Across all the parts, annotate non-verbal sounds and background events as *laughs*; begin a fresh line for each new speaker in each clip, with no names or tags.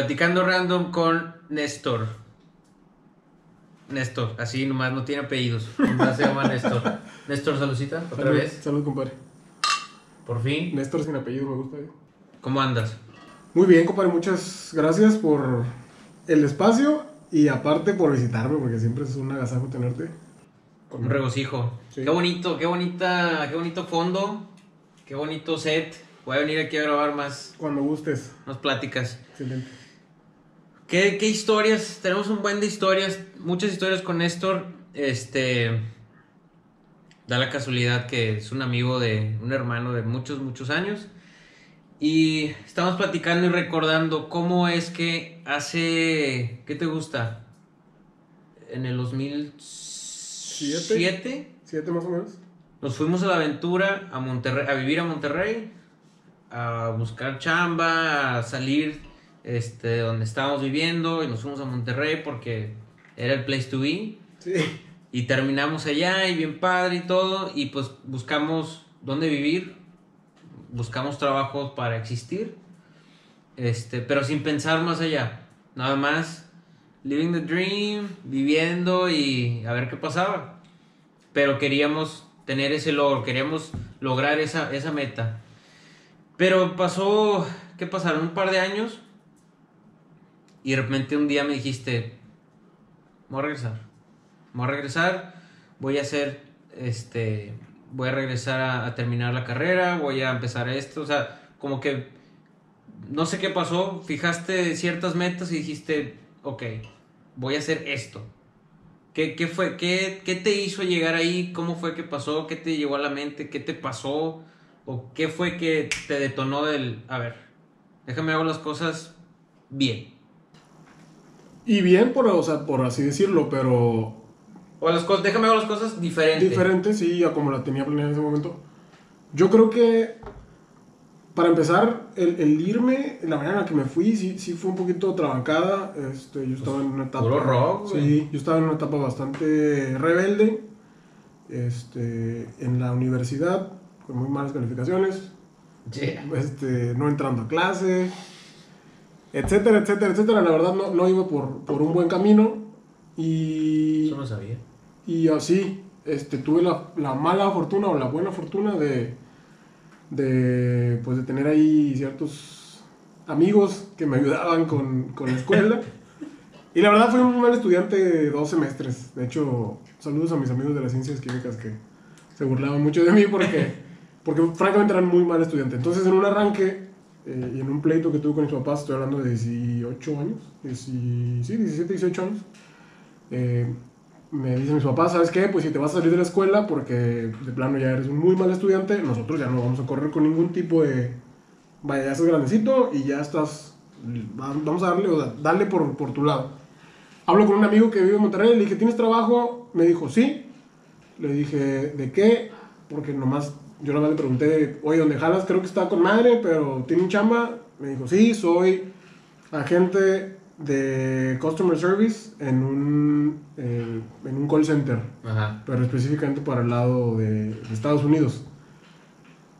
Platicando random con Néstor. Néstor, así nomás no tiene apellidos. Nomás se llama Néstor. *laughs* Néstor, saludcita, otra
Salud,
vez.
Salud, compadre.
Por fin.
Néstor sin apellido me gusta. eh.
¿Cómo andas?
Muy bien, compadre. Muchas gracias por el espacio y aparte por visitarme, porque siempre es un agasajo tenerte.
Un regocijo.
Sí.
Qué bonito, qué bonita, qué bonito fondo. Qué bonito set. Voy a venir aquí a grabar más,
Cuando gustes.
más pláticas.
Excelente.
¿Qué, qué historias? Tenemos un buen de historias, muchas historias con Néstor. Este. Da la casualidad que es un amigo de. un hermano de muchos, muchos años. Y estamos platicando y recordando cómo es que hace. ¿Qué te gusta? En el 2007
¿Siete más o menos?
nos fuimos a la aventura a Monterrey, a vivir a Monterrey, a buscar chamba, a salir este, de donde estábamos viviendo y nos fuimos a Monterrey porque era el place to be.
Sí.
Y terminamos allá y bien padre y todo y pues buscamos dónde vivir, buscamos trabajos para existir, este, pero sin pensar más allá, nada más living the dream, viviendo y a ver qué pasaba. Pero queríamos tener ese logro, queríamos lograr esa, esa meta. Pero pasó, ¿qué pasaron? Un par de años y de repente un día me dijiste, voy a regresar voy a regresar, voy a hacer, este, voy a regresar a, terminar la carrera, voy a empezar esto, o sea, como que, no sé qué pasó, fijaste ciertas metas y dijiste, ok, voy a hacer esto. ¿Qué, qué fue? ¿Qué, ¿Qué te hizo llegar ahí? ¿Cómo fue que pasó? ¿Qué te llegó a la mente? ¿Qué te pasó? ¿O qué fue que te detonó del, a ver, déjame hago las cosas bien?
Y bien, por, o sea, por así decirlo, pero
O las cosas, déjame hago las cosas diferentes.
diferente, sí, a como la tenía planeada en ese momento. Yo creo que, para empezar, el, el irme, la manera en la que me fui, sí, sí fue un poquito trabancada. Este, yo estaba en una etapa...
puro rock, güey.
Sí, yo estaba en una etapa bastante rebelde. Este, en la universidad, con muy malas calificaciones.
Yeah.
este, no entrando a clase, etcétera, etcétera, etcétera. La verdad no, no iba por, por un buen camino y,
Eso no sabía.
y así este, tuve la, la mala fortuna o la buena fortuna de, de, pues, de tener ahí ciertos amigos que me ayudaban con, con la escuela. Y la verdad fui un mal estudiante dos semestres. De hecho, saludos a mis amigos de las ciencias químicas que se burlaban mucho de mí porque, porque francamente eran muy mal estudiante. Entonces en un arranque eh, y en un pleito que tuve con mis papás, estoy hablando de 18 años, 10 sí, 17, 18 años, eh, me dicen mis papás, ¿sabes qué? Pues si te vas a salir de la escuela porque de plano ya eres un muy mal estudiante, nosotros ya no vamos a correr con ningún tipo de... Vaya, ya estás grandecito y ya estás... va- Vamos a darle, o sea, dale por, por tu lado. Hablo con un amigo que vive en Monterrey, le dije, ¿tienes trabajo? Me dijo, sí. Le dije, ¿de qué? Porque nomás, yo nomás le pregunté, oye, ¿dónde jalas? Creo que está con madre, pero ¿tiene un chamba? Me dijo, sí, soy agente de Customer Service en un, eh, en un call center,
Ajá.
pero específicamente para el lado de, de Estados Unidos.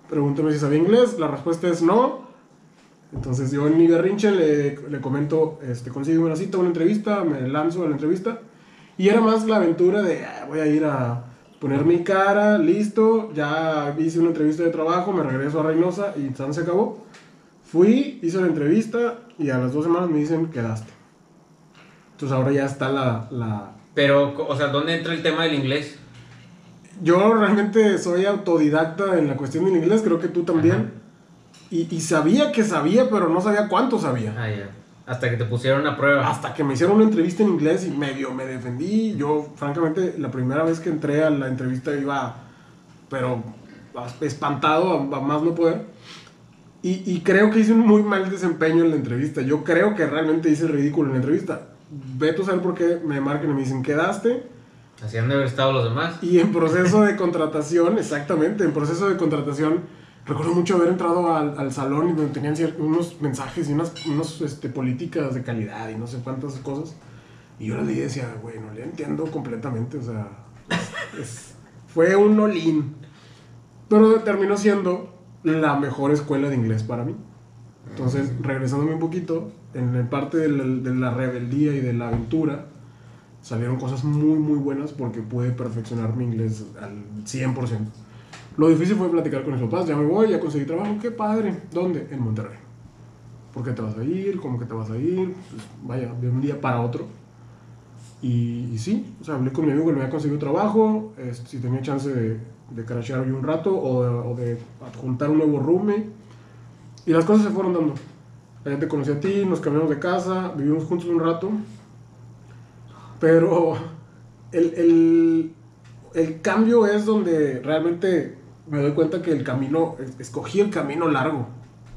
Pregúntame si sabía inglés, la respuesta es no. Entonces yo en mi berrinche le, le comento, este, consigo una cita, una entrevista, me lanzo a la entrevista. Y era más la aventura de, "Ah, voy a ir a poner mi cara, listo, ya hice una entrevista de trabajo, me regreso a Reynosa y tan se acabó. Fui, hice la entrevista y a las dos semanas me dicen, quedaste. Entonces ahora ya está la, la...
Pero, o sea, ¿dónde entra el tema del inglés?
Yo realmente soy autodidacta en la cuestión del inglés, creo que tú también. Y, y sabía que sabía, pero no sabía cuánto sabía.
Ah, ya. Hasta que te pusieron a prueba.
Hasta que me hicieron una entrevista en inglés y medio me defendí. Yo, francamente, la primera vez que entré a la entrevista iba, pero espantado a, a más no poder. Y, y creo que hice un muy mal desempeño en la entrevista. Yo creo que realmente hice ridículo en la entrevista. Veto a saber por qué me marcan y me dicen, quedaste.
Así han de haber estado los demás.
Y en proceso de contratación, exactamente, en proceso de contratación, recuerdo mucho haber entrado al, al salón y donde tenían unos mensajes y unas unos, este, políticas de calidad y no sé cuántas cosas. Y yo la leí y decía, güey, no le entiendo completamente, o sea, es- es- fue un olín. Pero terminó siendo la mejor escuela de inglés para mí. Entonces, regresándome un poquito, en el parte de la, de la rebeldía y de la aventura, salieron cosas muy, muy buenas porque pude perfeccionar mi inglés al 100%. Lo difícil fue platicar con mis papás, ya me voy, ya conseguí trabajo, qué padre. ¿Dónde? En Monterrey. ¿Por qué te vas a ir? ¿Cómo que te vas a ir? Pues, vaya, de un día para otro. Y, sí, o sea, hablé con mi amigo que me había conseguido trabajo, si tenía chance de, de crashear hoy un rato o de, o adjuntar un nuevo roommate. Y las cosas se fueron dando. Allá te conocí a ti, nos cambiamos de casa, vivimos juntos un rato. Pero el, el cambio es donde realmente me doy cuenta que el camino, escogí el camino largo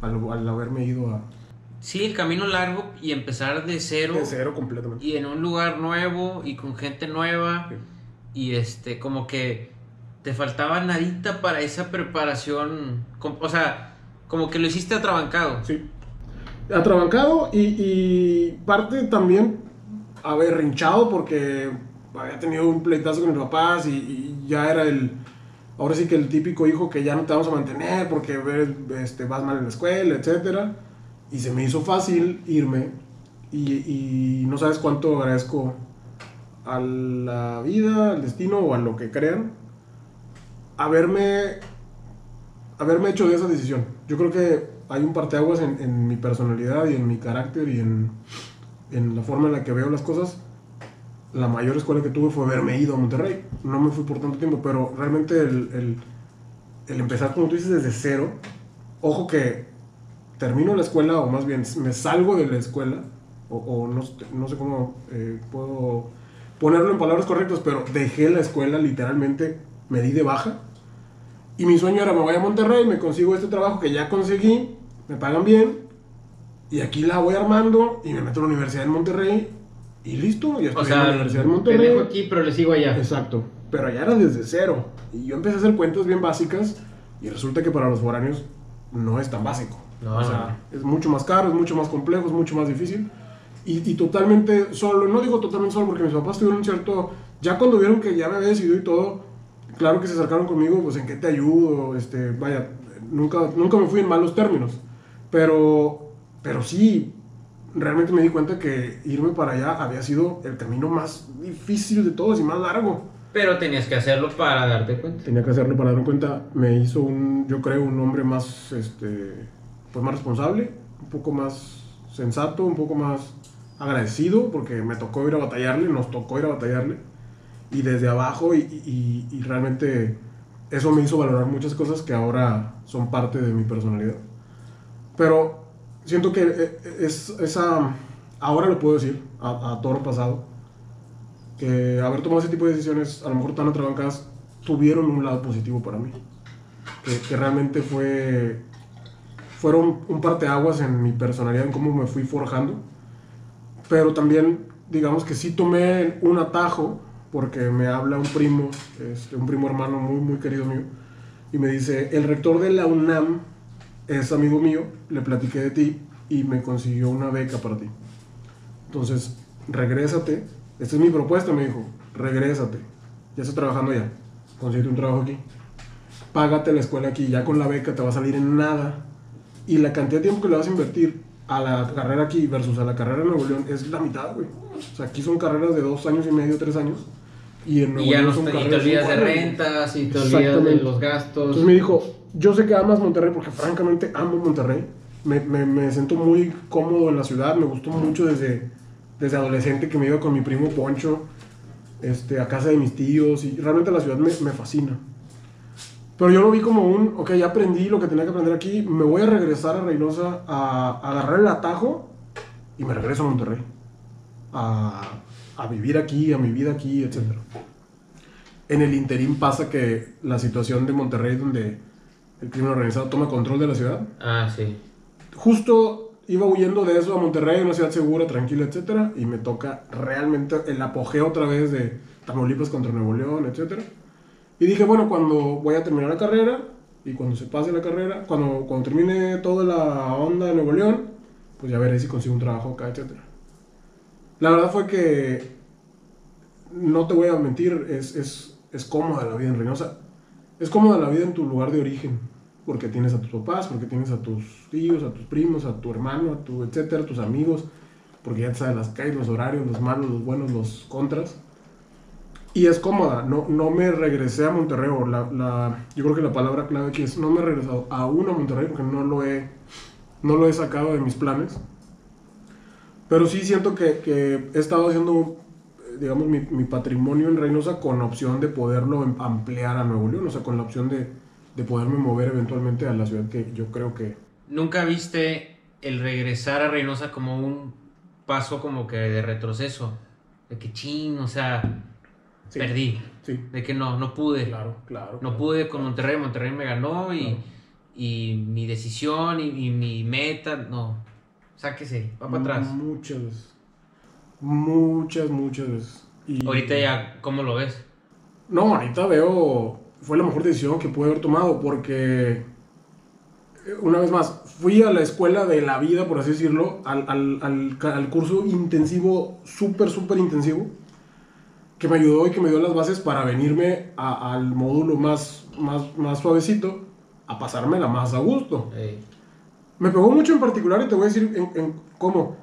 al, al haberme ido a,
Sí, el camino largo y empezar de cero.
de cero completamente.
Y en un lugar nuevo y con gente nueva.
Sí.
Y este, como que te faltaba nadita para esa preparación. O sea, como que lo hiciste atrabancado.
Sí. Atrabancado y, y parte también haber hinchado porque había tenido un pleitazo con mis papás y, y ya era el. Ahora sí que el típico hijo que ya no te vamos a mantener porque este, vas mal en la escuela, etcétera. Y se me hizo fácil irme. Y, y no sabes cuánto agradezco a la vida, al destino o a lo que crean. Haberme haberme hecho de esa decisión. Yo creo que hay un parteaguas en, en mi personalidad y en mi carácter y en, en la forma en la que veo las cosas. La mayor escuela que tuve fue haberme ido a Monterrey. No me fui por tanto tiempo, pero realmente el, el, el empezar, como tú dices, desde cero. Ojo que termino la escuela, o más bien me salgo de la escuela, o, o no, no sé cómo eh, puedo ponerlo en palabras correctas, pero dejé la escuela literalmente, me di de baja. Y mi sueño era, me voy a Monterrey, me consigo este trabajo que ya conseguí, me pagan bien, y aquí la voy armando, y me meto a la universidad en Monterrey, y listo, ya estoy
O sea,
en la universidad
Te
Monterrey.
dejo aquí, pero le sigo allá.
Exacto, pero allá era desde cero. Y yo empecé a hacer cuentas bien básicas, y resulta que para los foráneos no es tan básico.
No,
o sea, es mucho más caro, es mucho más complejo, es mucho más difícil. Y, y totalmente solo, no digo totalmente solo porque mis papás tuvieron un cierto, ya cuando vieron que ya me había decidido y todo, claro que se acercaron conmigo, pues en qué te ayudo, este, vaya, nunca, nunca me fui en malos términos, pero, pero sí, realmente me di cuenta que irme para allá había sido el camino más difícil de todos y más largo.
Pero tenías que hacerlo para darte cuenta.
Tenía que hacerlo para darme cuenta, me hizo un, yo creo, un hombre más, este, pues más responsable, un poco más sensato, un poco más agradecido, porque me tocó ir a batallarle, nos tocó ir a batallarle, y desde abajo, y, y- y realmente eso me hizo valorar muchas cosas que ahora son parte de mi personalidad. Pero siento que eh, es esa, ahora lo puedo decir, a, a toro pasado, que haber tomado ese tipo de decisiones, a lo mejor tan atrabancadas, tuvieron un lado positivo para mí. Que, que realmente fue, fueron un parteaguas en mi personalidad, en cómo me fui forjando. Pero también, digamos que sí tomé un atajo, porque me habla un primo, este, un primo hermano muy, muy querido mío, y me dice, el rector de la UNAM es amigo mío, le platiqué de ti y me consiguió una beca para ti. Entonces, regrésate. Esta es mi propuesta, me dijo. Regrésate. Ya estás trabajando allá. Consíguete un trabajo aquí. Págate la escuela aquí. Ya con la beca te va a salir en nada. Y la cantidad de tiempo que le vas a invertir a la carrera aquí versus a la carrera en Nuevo León es la mitad, güey. O sea, aquí son carreras de dos años y medio, tres años. Y en Nuevo
Y ya
León
no
son
te, y te
carreras
olvidas de rentas y
te olvidas de los gastos.
Entonces me dijo, yo sé que amas Monterrey porque francamente amo Monterrey. Me, me, me siento muy cómodo en la ciudad, me gustó mucho desde, desde adolescente que me iba con mi primo Poncho este, a casa de mis tíos y realmente la ciudad me, me fascina. Pero yo lo vi como un, ok, ya aprendí lo que tenía que aprender aquí, me voy a regresar a Reynosa a, agarrar el atajo y me regreso a Monterrey. A, a vivir aquí, a mi vida aquí, etc. En el interín pasa que la situación de Monterrey, donde el crimen organizado toma control de la ciudad,
Ah, sí.
justo iba huyendo de eso a Monterrey, una ciudad segura, tranquila, etcétera, y me toca realmente el apogeo otra vez de Tamaulipas contra Nuevo León, etcétera. Y dije, bueno, cuando voy a terminar la carrera y cuando se pase la carrera, cuando, cuando termine toda la onda de Nuevo León, pues ya veré si consigo un trabajo acá, etcétera. La verdad fue que no te voy a mentir, es, es, es cómoda la vida en Reynosa. Es cómoda la vida en tu lugar de origen. Porque tienes a tus papás, porque tienes a tus tíos, a tus primos, a tu hermano, a tu etcétera, a tus amigos, porque ya te sabes las calles, los horarios, los malos, los buenos, los contras. Y es cómoda, no, no me regresé a Monterrey, o la, la- yo creo que la palabra clave aquí es no me he regresado aún a Monterrey porque no lo he, no lo he sacado de mis planes. Pero sí siento que, que he estado haciendo, digamos, mi, mi patrimonio en Reynosa con opción de poderlo em- ampliar a Nuevo León, o sea, con la opción de, de poderme mover eventualmente a la ciudad que yo creo que...
¿Nunca viste el regresar a Reynosa como un paso como que de retroceso? De que chin, o sea,
Sí,
perdí.
Sí,
De que no, no pude.
claro, claro.
No
claro.
pude con Monterrey, Monterrey me ganó y,
Claro.
y mi decisión y, y mi meta, no. Sáquese, va para atrás.
Muchas veces. Muchas, muchas veces. Y-
Ahorita ya, ¿cómo lo ves?
No, ahorita veo. Fue la mejor decisión que pude haber tomado porque. eh, Una vez más, fui a la escuela de la vida, por así decirlo, al, al, al, curso intensivo, súper, súper intensivo, que me ayudó y que me dio las bases para venirme a- al módulo más, más, más suavecito, a pasármela más a gusto. Me pegó mucho en particular y te voy a decir en, en cómo.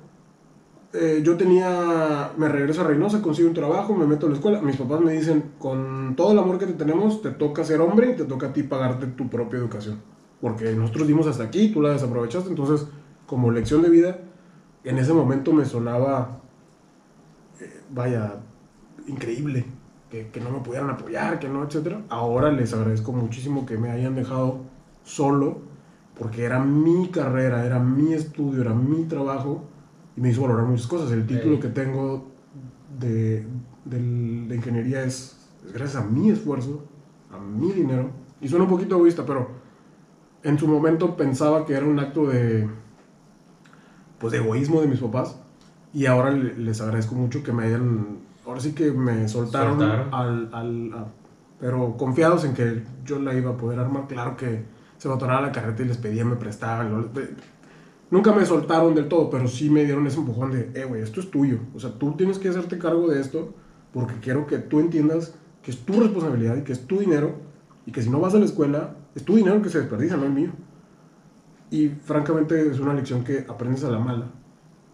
Eh, yo tenía, me regreso a Reynosa, consigo un trabajo, me meto a la escuela. Mis papás me dicen, con todo el amor que te tenemos, te toca ser hombre y te toca a ti pagarte tu propia educación. Porque nosotros dimos hasta aquí, tú la desaprovechaste. Entonces, como lección de vida, en ese momento me sonaba, eh, vaya, increíble. Que, que no me pudieran apoyar, que no, etcétera. Ahora les agradezco muchísimo que me hayan dejado solo porque era mi carrera, era mi estudio, era mi trabajo y me hizo valorar muchas cosas. El título que tengo de, de ingeniería es, es gracias a mi esfuerzo, a mi dinero. Y suena un poquito egoísta, pero en su momento pensaba que era un acto de, pues, de egoísmo de mis papás y ahora le- les agradezco mucho que me hayan, ahora sí que me soltaron,
Soltaron.
al, al- a- pero confiados en que yo la iba a poder armar. Claro que se me atoraba la carreta y les pedía, me prestaban. Lo- Nunca me soltaron del todo, pero sí me dieron ese empujón de, eh, güey, esto es tuyo. O sea, tú tienes que hacerte cargo de esto porque quiero que tú entiendas que es tu responsabilidad y que es tu dinero y que si no vas a la escuela, es tu dinero que se desperdicia, no el mío. Y francamente es una lección que aprendes a la mala,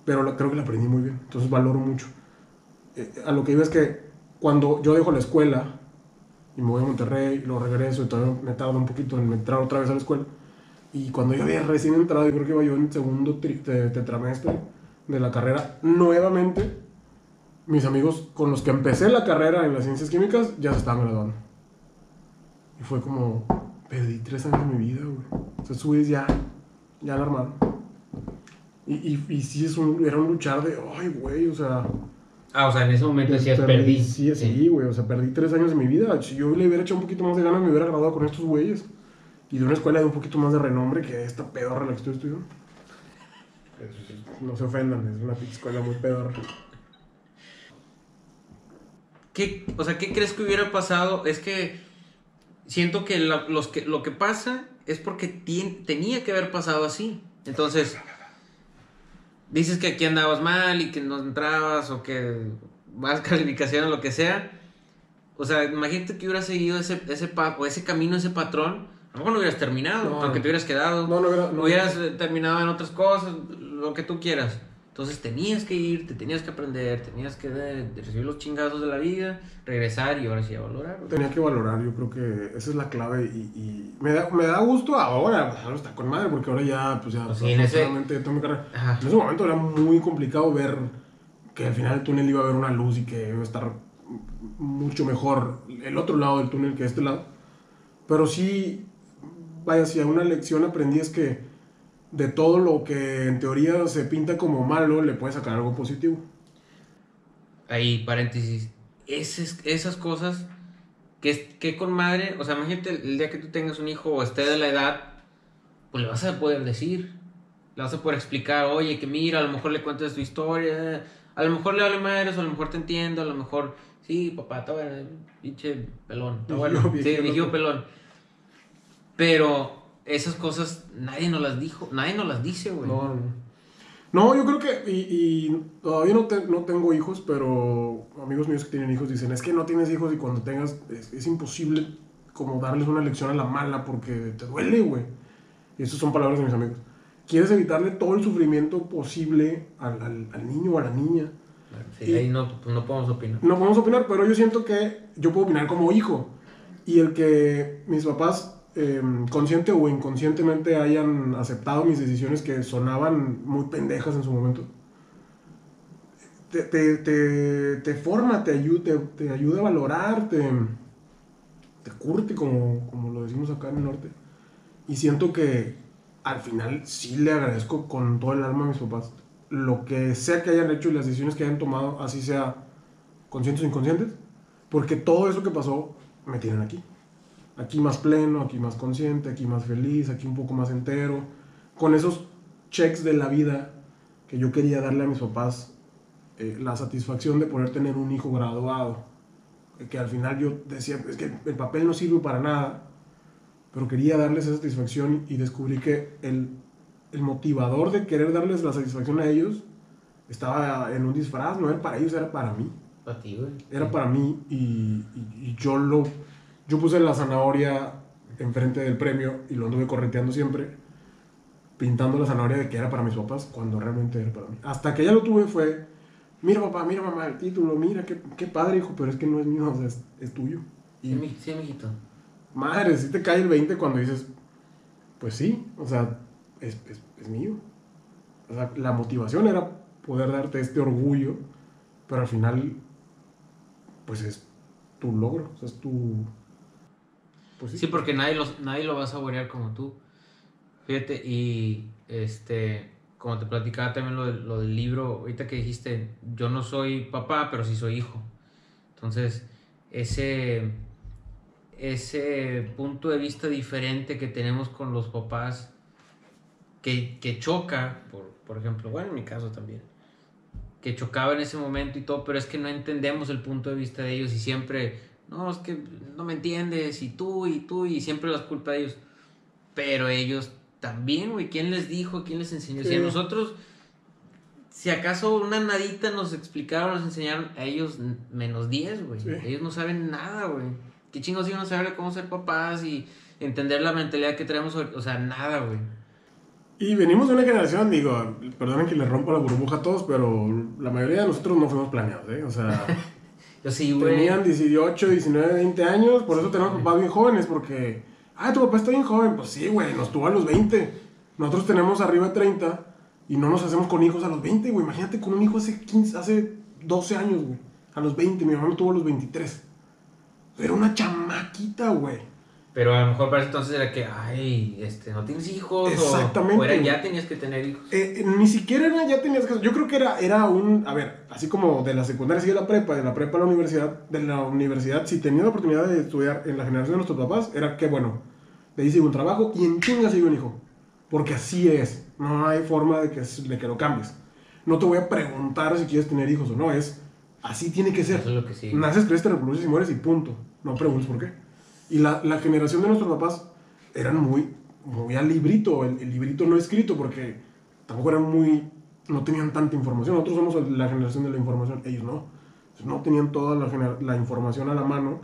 pero creo que la aprendí muy bien, entonces valoro mucho. Eh, a lo que iba es que cuando yo dejo la escuela y me voy a Monterrey y luego regreso y todavía me tardo un poquito en entrar otra vez a la escuela, y cuando yo había recién entrado, yo creo que iba yo en segundo tetramestre de la carrera, nuevamente, mis amigos con los que empecé la carrera en las ciencias químicas ya se estaban graduando. Y fue como, perdí tres años de mi vida, güey. O sea, subes ya, ya la armaron. Y, y, y sí, es un, era un luchar de, ay, güey, o sea...
Ah, o sea, en ese momento decías
perdí-
perdí.
Sí, sí, güey, o sea, perdí tres años de mi vida. Si yo le hubiera echado un poquito más de ganas, me hubiera graduado con estos güeyes. Y de una escuela de un poquito más de renombre que esta pedorra la que estoy estudiando. Es- No se ofendan, es una escuela muy pedorra.
¿Qué, o sea, ¿qué crees que hubiera pasado? Es que siento que, la- los que lo que pasa es porque tien- tenía que haber pasado así. Entonces, dices que aquí andabas mal y que no entrabas o que más *laughs* calificación o lo que sea. O sea, imagínate que hubieras seguido ese, ese, pa- o ese camino, ese patrón. A lo mejor no hubieras terminado,
No,
aunque
no.
te hubieras quedado.
No, no hubiera- no.
hubieras eh, terminado en otras cosas, lo que tú quieras. Entonces tenías que ir, te tenías que aprender, tenías que de- de recibir los chingazos de la vida, regresar y ahora sí a valorar. güey.
Tenía que valorar, yo creo que esa es la clave y, y me, da, me da gusto ahora, pues, ahora está con madre porque ahora ya, pues ya,
Pues sí, en ese-
tengo mi carrera. En ese momento era muy complicado ver que al final del túnel iba a haber una luz y que iba a estar mucho mejor el otro lado del túnel que este lado. Pero sí, vaya, si una lección aprendí es que de todo lo que en teoría se pinta como malo, le puedes sacar algo positivo.
Ahí, paréntesis. Esas, esas cosas que, que con madre, o sea, imagínate el día que tú tengas un hijo o esté de la edad, pues le vas a poder decir, le vas a poder explicar, oye, que mira, a lo mejor le cuentas tu historia, a lo mejor le vale madres, a lo mejor te entiendo, a lo mejor, sí, papá, está bueno, pinche pelón, *laughs* está bueno, sí, pelón. Pero esas cosas nadie nos las dijo, nadie nos las dice, güey.
No, no. No, yo creo que, y, y todavía no, te- no tengo hijos, pero amigos míos que tienen hijos dicen, es que no tienes hijos y cuando tengas, es, es imposible como darles una lección a la mala porque te duele, güey. y estas son palabras de mis amigos, quieres evitarle todo el sufrimiento posible al, al, al niño o a la niña.
Sí, y ahí no, pues no podemos opinar.
No podemos opinar, pero yo siento que yo puedo opinar como hijo. Y el que mis papás, eh, consciente o inconscientemente, hayan aceptado mis decisiones que sonaban muy pendejas en su momento, te, forma, te ayuda, te, ayuda a valorar, te curte, como, como lo decimos acá en el norte. Y siento que al final sí le agradezco con todo el alma a mis papás. Lo que sea que hayan hecho y las decisiones que hayan tomado, así sea conscientes o inconscientes, porque todo eso que pasó me tienen aquí. Aquí más pleno, aquí más consciente, aquí más feliz, aquí un poco más entero, con esos checks de la vida que yo quería darle a mis papás, eh, la satisfacción de poder tener un hijo graduado, que al final yo decía, es que el papel no sirve para nada, pero quería darles esa satisfacción y descubrí que el, el motivador de querer darles la satisfacción a ellos estaba en un disfraz, no era para ellos, era para mí.
Para ti, güey.
Era para mí y, y- y yo lo... Yo puse la zanahoria enfrente del premio y lo anduve correteando siempre, pintando la zanahoria de que era para mis papás, cuando realmente era para mí. Hasta que ya lo tuve fue, mira papá, mira mamá, el título, mira, qué, qué padre hijo, pero es que no es mío, o sea, es, es tuyo.
Sí,
Y
sí, mijito.
madre, si te cae el 20 cuando dices, pues sí, o sea, es, es, es mío. O sea, la motivación era poder darte este orgullo, pero al final, pues es tu logro, o sea, es tu... Pues
Sí, porque nadie, los, nadie lo va a saborear como tú. Fíjate, y este, como te platicaba también lo, lo del libro, ahorita que dijiste, yo no soy papá, pero sí soy hijo. Entonces, ese, ese punto de vista diferente que tenemos con los papás, que, que choca, por, por ejemplo, bueno, en mi caso también, que chocaba en ese momento y todo, pero es que no entendemos el punto de vista de ellos y siempre, no, es que no me entiendes, y tú, y tú, y siempre las culpa de ellos. Pero ellos también, güey, ¿quién les dijo? ¿Quién les enseñó? Si a nosotros, si acaso una nadita nos explicaron, nos enseñaron, a ellos menos 10, güey.
Sí.
Ellos no saben nada, güey. ¿Qué chingos iban a saber cómo ser papás y entender la mentalidad que tenemos? O sea, nada, güey.
Y venimos de una generación, digo, perdonen que les rompa la burbuja a todos, pero la mayoría de nosotros no fuimos planeados, ¿eh? O sea, *laughs*
Yo sí, güey.
tenían 18, 19, 20 años, por eso tenemos papás bien jóvenes, porque, ah, tu papá está bien joven, pues sí, güey, nos tuvo a los 20. Nosotros tenemos arriba de 30 y no nos hacemos con hijos a los 20, güey. Imagínate con un hijo hace 15, hace 12 años, güey. A los 20, mi mamá me tuvo a los 23. Era una chamaquita, güey.
Pero a lo mejor para entonces era que, ay, este, no tienes hijos. o-
Exactamente,
O, era,
güey.
ya tenías que tener hijos.
Eh, eh, ni siquiera era, ya tenías que... Yo creo que era, era un... A ver, así como de la secundaria sigue la prepa, de la prepa a la universidad, de la universidad, si tenía la oportunidad de estudiar en la generación de nuestros papás, era que, bueno, de ahí sigue un trabajo y en chinga sigue un hijo. Porque así es. No hay forma de que, de que lo cambies. No te voy a preguntar si quieres tener hijos o no, es... Así tiene que ser.
Eso es lo que sí.
Naces, creces, te reproduces y mueres y punto. No preguntes por qué. Y la, la generación de nuestros papás eran muy, muy al librito, el, el librito no escrito, porque tampoco eran muy, no tenían tanta información. Nosotros somos la generación de la información, ellos no. No tenían toda la, la información a la mano.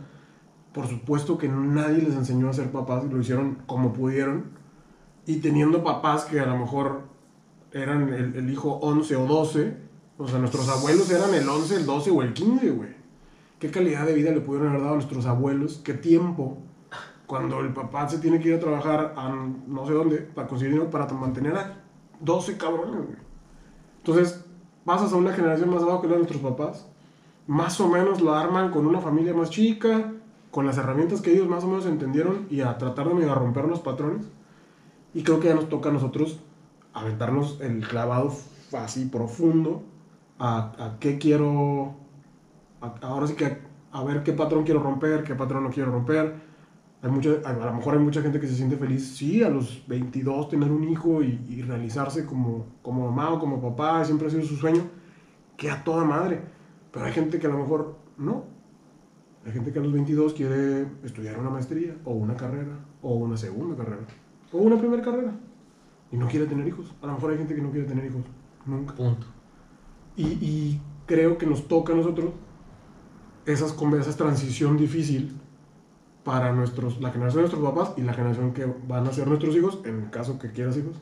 Por supuesto que nadie les enseñó a ser papás, lo hicieron como pudieron. Y teniendo papás que a lo mejor eran el, el hijo 11 o 12, o sea, nuestros abuelos eran el 11, el 12 o el 15, güey. ¿Qué calidad de vida le pudieron haber dado a nuestros abuelos? ¿Qué tiempo? Cuando el papá se tiene que ir a trabajar a no sé dónde para conseguir dinero para mantener a 12 cabrones. Entonces, pasas a una generación más abajo que la de nuestros papás. Más o menos lo arman con una familia más chica, con las herramientas que ellos más o menos entendieron y a tratar de medio romper los patrones. Y creo que ya nos toca a nosotros aventarnos el clavado así profundo a qué quiero, a- ahora sí que a, a ver qué patrón quiero romper, qué patrón no quiero romper. Hay mucha, a, a lo mejor hay mucha gente que se siente feliz, sí, a los 22 tener un hijo y, y realizarse como, como mamá o como papá, siempre ha sido su sueño, que a toda madre. Pero hay gente que a lo mejor no. Hay gente que a los 22 quiere estudiar una maestría o una carrera o una segunda carrera o una primera carrera y no quiere tener hijos. A lo mejor hay gente que no quiere tener hijos nunca.
Punto.
Y, y creo que nos toca a nosotros esas, esa transición difícil para nuestros, la generación de nuestros papás y la generación que van a ser nuestros hijos, en el caso que quieras hijos.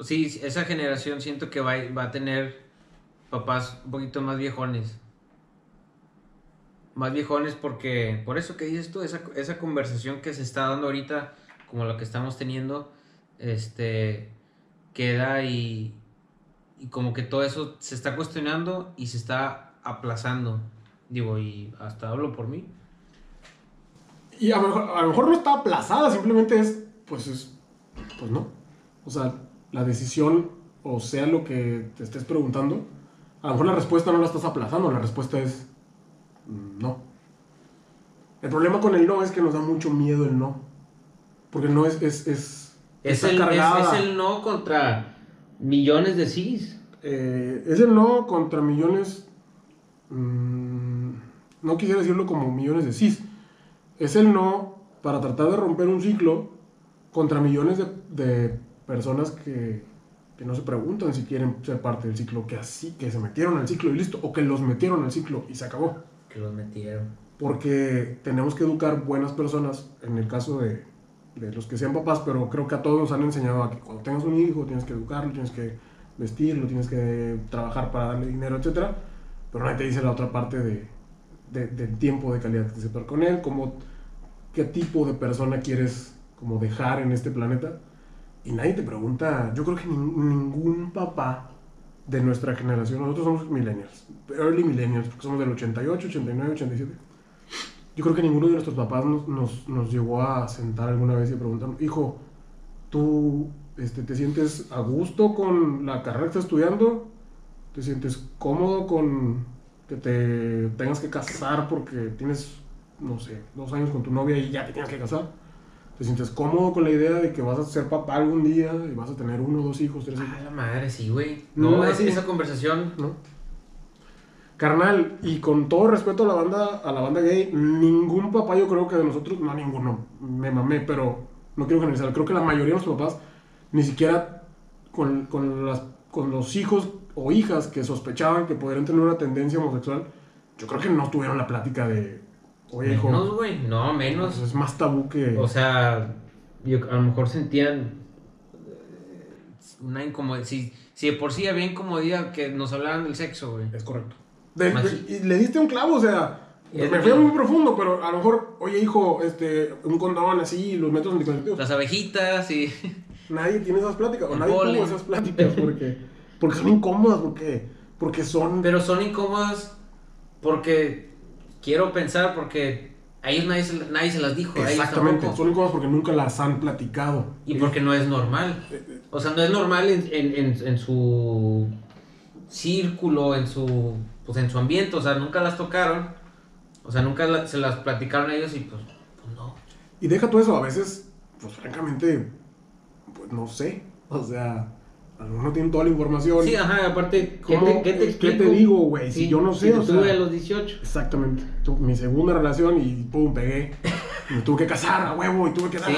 Sí, esa generación siento que va, va a tener papás un poquito más viejones. Más viejones porque, por eso que dices tú, esa, esa conversación que se está dando ahorita, como la que estamos teniendo, este, queda y, y como que todo eso se está cuestionando y se está aplazando. Digo, y hasta hablo por mí.
Y a lo, mejor, a lo mejor no está aplazada, simplemente es, pues es, pues no. O sea, la decisión, o sea lo que te estés preguntando, a lo mejor la respuesta no la estás aplazando, la respuesta es mm, no. El problema con el no es que nos da mucho miedo el no. Porque el no es, es, es,
Es
está
el, es el no contra millones de sís.
Eh, es el no contra millones. mm, no quisiera decirlo como millones de cis. Es el no para tratar de romper un ciclo contra millones de, de personas que, que no se preguntan si quieren ser parte del ciclo, que así, que se metieron al ciclo y listo, o que los metieron al ciclo y se acabó.
Que los metieron.
Porque tenemos que educar buenas personas, en el caso de, de los que sean papás, pero creo que a todos nos han enseñado a que cuando tengas un hijo tienes que educarlo, tienes que vestirlo, tienes que trabajar para darle dinero, etc. Pero nadie te dice la otra parte de, de- del tiempo de calidad que se estar con él, como qué tipo de persona quieres como dejar en este planeta. Y nadie te pregunta, yo creo que nin- ningún papá de nuestra generación, nosotros somos millennials, early millennials, porque somos del 88, 89, 87. Yo creo que ninguno de nuestros papás nos, nos, nos llegó a sentar alguna vez y a preguntar, hijo, ¿tú este, te sientes a gusto con la carrera que estás estudiando? ¿Te sientes cómodo con que te tengas que casar porque tienes, no sé, dos años con tu novia y ya te tienes que casar? ¿Te sientes cómodo con la idea de que vas a ser papá algún día y vas a tener uno, dos hijos, tres hijos?
Ah, la madre, sí, güey.
No,
No, es-
así-
esa conversación.
¿no? Carnal, y con todo respeto a la banda, a la banda gay, ningún papá yo creo que de nosotros, no ninguno, me mamé, pero no quiero generalizar, creo que la mayoría de nuestros papás ni siquiera con, con, las, con los hijos o hijas que sospechaban que podrían tener una tendencia homosexual, yo creo que no tuvieron la plática de, oye hijo,
Menos, güey. No, menos.
pues es más tabú que...
O sea, yo, a lo mejor sentían eh, una incomodidad. Si, si de por sí había incomodidad que nos hablaran del sexo, güey.
Es correcto. De-
Más-
de- y le diste un clavo, o sea, me fui muy profundo, pero a lo mejor, oye hijo, este, un condón así, los métodos anticonceptivos.
Las abejitas y.
Nadie tiene esas pláticas, o
El
nadie tuvo esas pláticas porque, porque son incómodas, porque, porque son...
Pero son incómodas porque quiero pensar porque a ellos nadie se, nadie se las dijo.
Exactamente, son incómodas porque nunca las han platicado.
Y porque no es normal. O sea, no es normal en, en, en, en su círculo, en su pues en su ambiente, o sea, nunca las tocaron. O sea, nunca la- se las platicaron a ellos y pues, pues no.
Y deja todo eso, a veces, pues francamente, pues no sé, o sea, algunos no tienen toda la información.
Sí, ajá, aparte, ¿qué
¿Cómo-
te, qué te
qué te digo, güey? Si yo no sé, o sea-
tuve a los 18.
Exactamente. Tu- mi segunda relación y pum, pegué. *laughs* Me tuve que casar a huevo y tuve que dar.
Sí.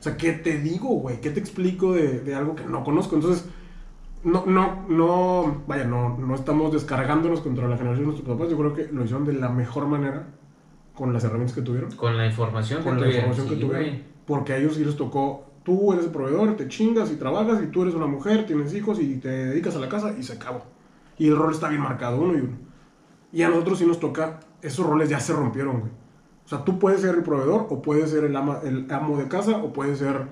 O sea, ¿qué te digo, güey? ¿Qué te explico de, de algo que no conozco? Entonces, no, no, no, vaya, no, no estamos descargándonos contra la generación de nuestros papás. Yo creo que lo hicieron de la mejor manera con las herramientas que tuvieron.
Con la información
Con
que
la
tuvieron.
información que tuvieron. Porque a ellos sí les tocó, tú eres el proveedor, te chingas y trabajas y tú eres una mujer, tienes hijos y te dedicas a la casa y se acabó. Y el rol está bien marcado, uno y uno. Y a nosotros sí nos toca, esos roles ya se rompieron, güey. O sea, tú puedes ser el proveedor o puedes ser el, ama, el amo de casa o puedes ser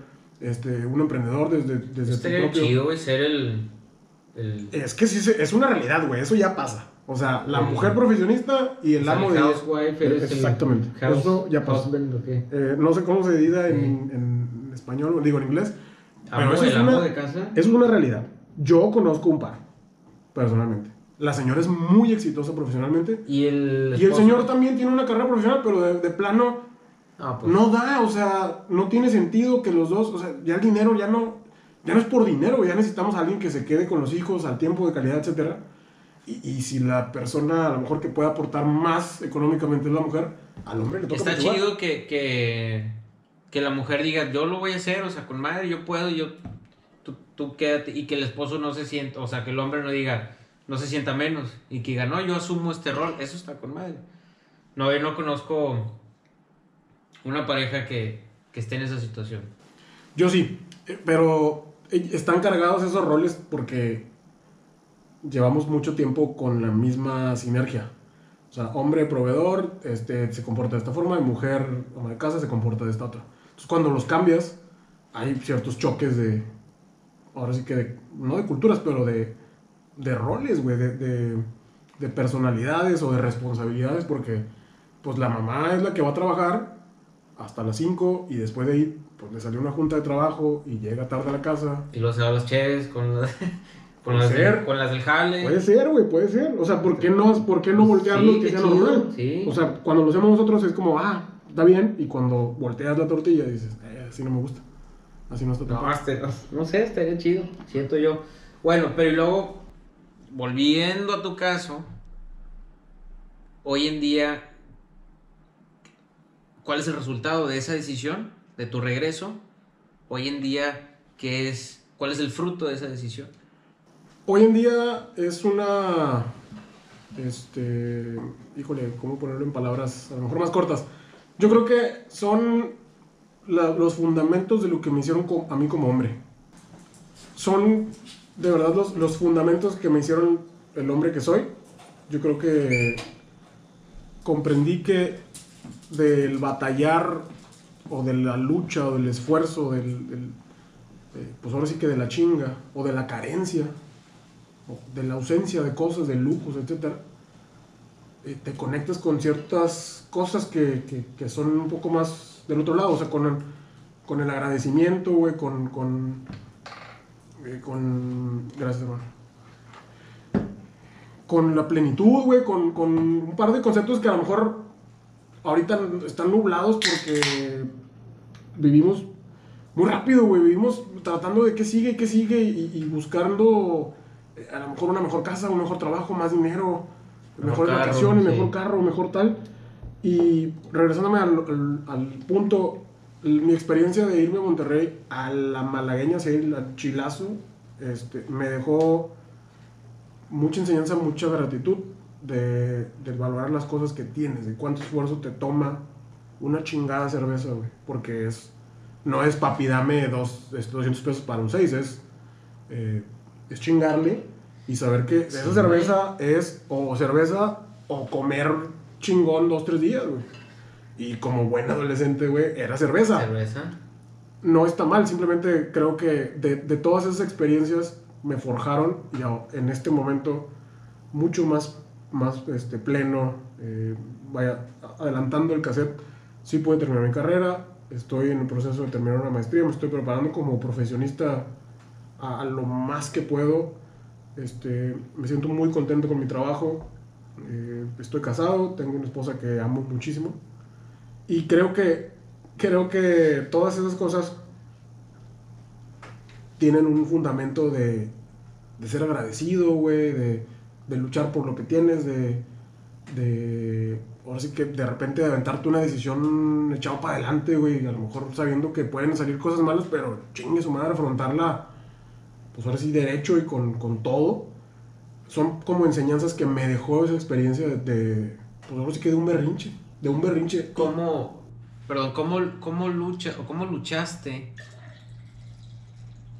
este, un emprendedor desde, desde tu
Estaría bien
propio...
chido, güey, ser el. el
Es que sí, es una realidad, güey, eso ya pasa. O sea, la mujer profesionista y el
o sea,
amo de...
housewife, eres el
Exactamente.
house-
Eso ya pasó. Eh, no sé cómo se diga en,
Sí.
en español, digo en inglés.
Amo,
eso es una-
de casa.
Es una realidad. Yo conozco un par, personalmente. La señora es muy exitosa profesionalmente.
Y el.
Y el señor también tiene una carrera profesional, pero de, de plano
Ah, pues.
no da, o sea, no tiene sentido que los dos, o sea, ya el dinero ya no, ya no es por dinero, ya necesitamos a alguien que se quede con los hijos al tiempo de calidad, etcétera. Y, y si la persona a lo mejor que puede aportar más económicamente es la mujer, al hombre le toca
Está chido que, que, que la mujer diga, yo lo voy a hacer, o sea, con madre, yo puedo, yo, tú, tú quédate, y que el esposo no se sienta, o sea, que el hombre no diga, no se sienta menos, y que diga, no, yo asumo este rol, eso está con madre. No, yo no conozco una pareja que, que esté en esa situación.
Yo sí, pero están cargados esos roles porque llevamos mucho tiempo con la misma sinergia. O sea, hombre proveedor este, se comporta de esta forma y mujer ama de casa se comporta de esta otra. Entonces, cuando los cambias, hay ciertos choques de, ahora sí que, de- no de culturas, pero de, de roles, güey, de, de, de personalidades o de responsabilidades, porque pues la mamá es la que va a trabajar hasta las 5 y después de ahí pues le salió una junta de trabajo y llega tarde a la casa.
Y luego se va a los cheves con las, *laughs* con las, del, con las del jale.
Puede ser, güey, puede ser. O sea, ¿por qué no, por qué no voltearlo
Sí,
que
qué
sea
chido,
normal?
sí.
O sea, cuando lo hacemos nosotros es como, ah, está bien, y cuando volteas la tortilla dices, eh, así no me gusta. Así no está tan
No, este- no sé, estaría chido, siento yo. Bueno, pero y luego, volviendo a tu caso, hoy en día, ¿cuál es el resultado de esa decisión, de tu regreso? Hoy en día, ¿qué es, ¿cuál es el fruto de esa decisión?
Hoy en día es una. Este. Híjole, ¿cómo ponerlo en palabras a lo mejor más cortas? Yo creo que son los fundamentos de lo que me hicieron a mí como hombre. Son de verdad los, los fundamentos que me hicieron el hombre que soy. Yo creo que comprendí que del batallar o de la lucha o del esfuerzo, del, eh, pues ahora sí que de la chinga o de la carencia o de la ausencia de cosas, de lujos, etc. te conectas con ciertas cosas que, que- son un poco más del otro lado, o sea, con el, con el agradecimiento, güey, con, con, eh, con... Gracias, hermano. Con la plenitud, güey, con, con un par de conceptos que a lo mejor ahorita están nublados porque vivimos muy rápido, güey. Vivimos tratando de qué sigue, qué sigue y, y buscando eh, a lo mejor una mejor casa, un mejor trabajo, más dinero,
Mejor
vacaciones,
sí.
mejor carro, mejor tal. Y regresándome al, al- al punto, mi experiencia de irme a Monterrey a la malagueña, así, al chilazo, este, me dejó mucha enseñanza, mucha gratitud de, de valorar las cosas que tienes, de cuánto esfuerzo te toma una chingada cerveza, güey. Porque es, no es papi, dame dos, este, 200 pesos para un 6, es, eh, es chingarle y saber que esa
Sí,
cerveza es o cerveza o comer chingón dos, tres días, güey. Y como buen adolescente, güey, era cerveza
Cerveza.
no está mal, simplemente creo que de, de todas esas experiencias me forjaron y en este momento mucho más, más este, pleno, eh, vaya, adelantando el cassette, sí pude terminar mi carrera, estoy en el proceso de terminar una maestría, me estoy preparando como profesionista a, a lo más que puedo, este, me siento muy contento con mi trabajo, eh, estoy casado, tengo una esposa que amo muchísimo. Y creo que creo que todas esas cosas tienen un fundamento de, ser agradecido, güey, de, de luchar por lo que tienes, de, de, ahora sí que de repente de aventarte una decisión echado para adelante, güey, a lo mejor sabiendo que pueden salir cosas malas, pero chingue su madre, afrontarla, pues ahora sí derecho y con, con todo. Son como enseñanzas que me dejó esa experiencia de, de, pues ahora sí que de un berrinche, de un berrinche.
¿Cómo, perdón, cómo, cómo lucha o cómo luchaste?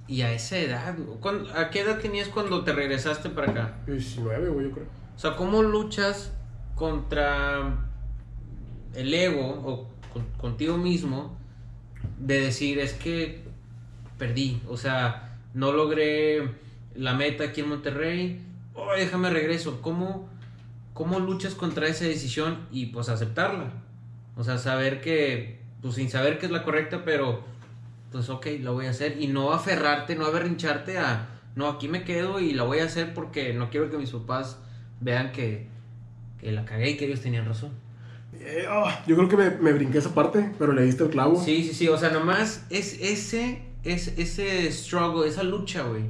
Y a esa edad, ¿cuándo- ¿a qué edad tenías cuando te regresaste para acá?
19, güey, yo creo.
O sea, ¿cómo luchas contra el ego o con- contigo mismo de decir, es que perdí, o sea, no logré la meta aquí en Monterrey, oh, déjame regreso. ¿Cómo, ¿Cómo luchas contra esa decisión y pues aceptarla? O sea, saber que, pues sin saber que es la correcta, pero pues ok, la voy a hacer y no aferrarte, no aberrincharte a, no, aquí me quedo y la voy a hacer porque no quiero que mis papás vean que, que la cagué y que ellos tenían razón.
Eh, oh, yo creo que me, me brinqué esa parte, pero le diste el clavo.
Sí, sí, sí, o sea, nomás es ese, es ese struggle, esa lucha, güey.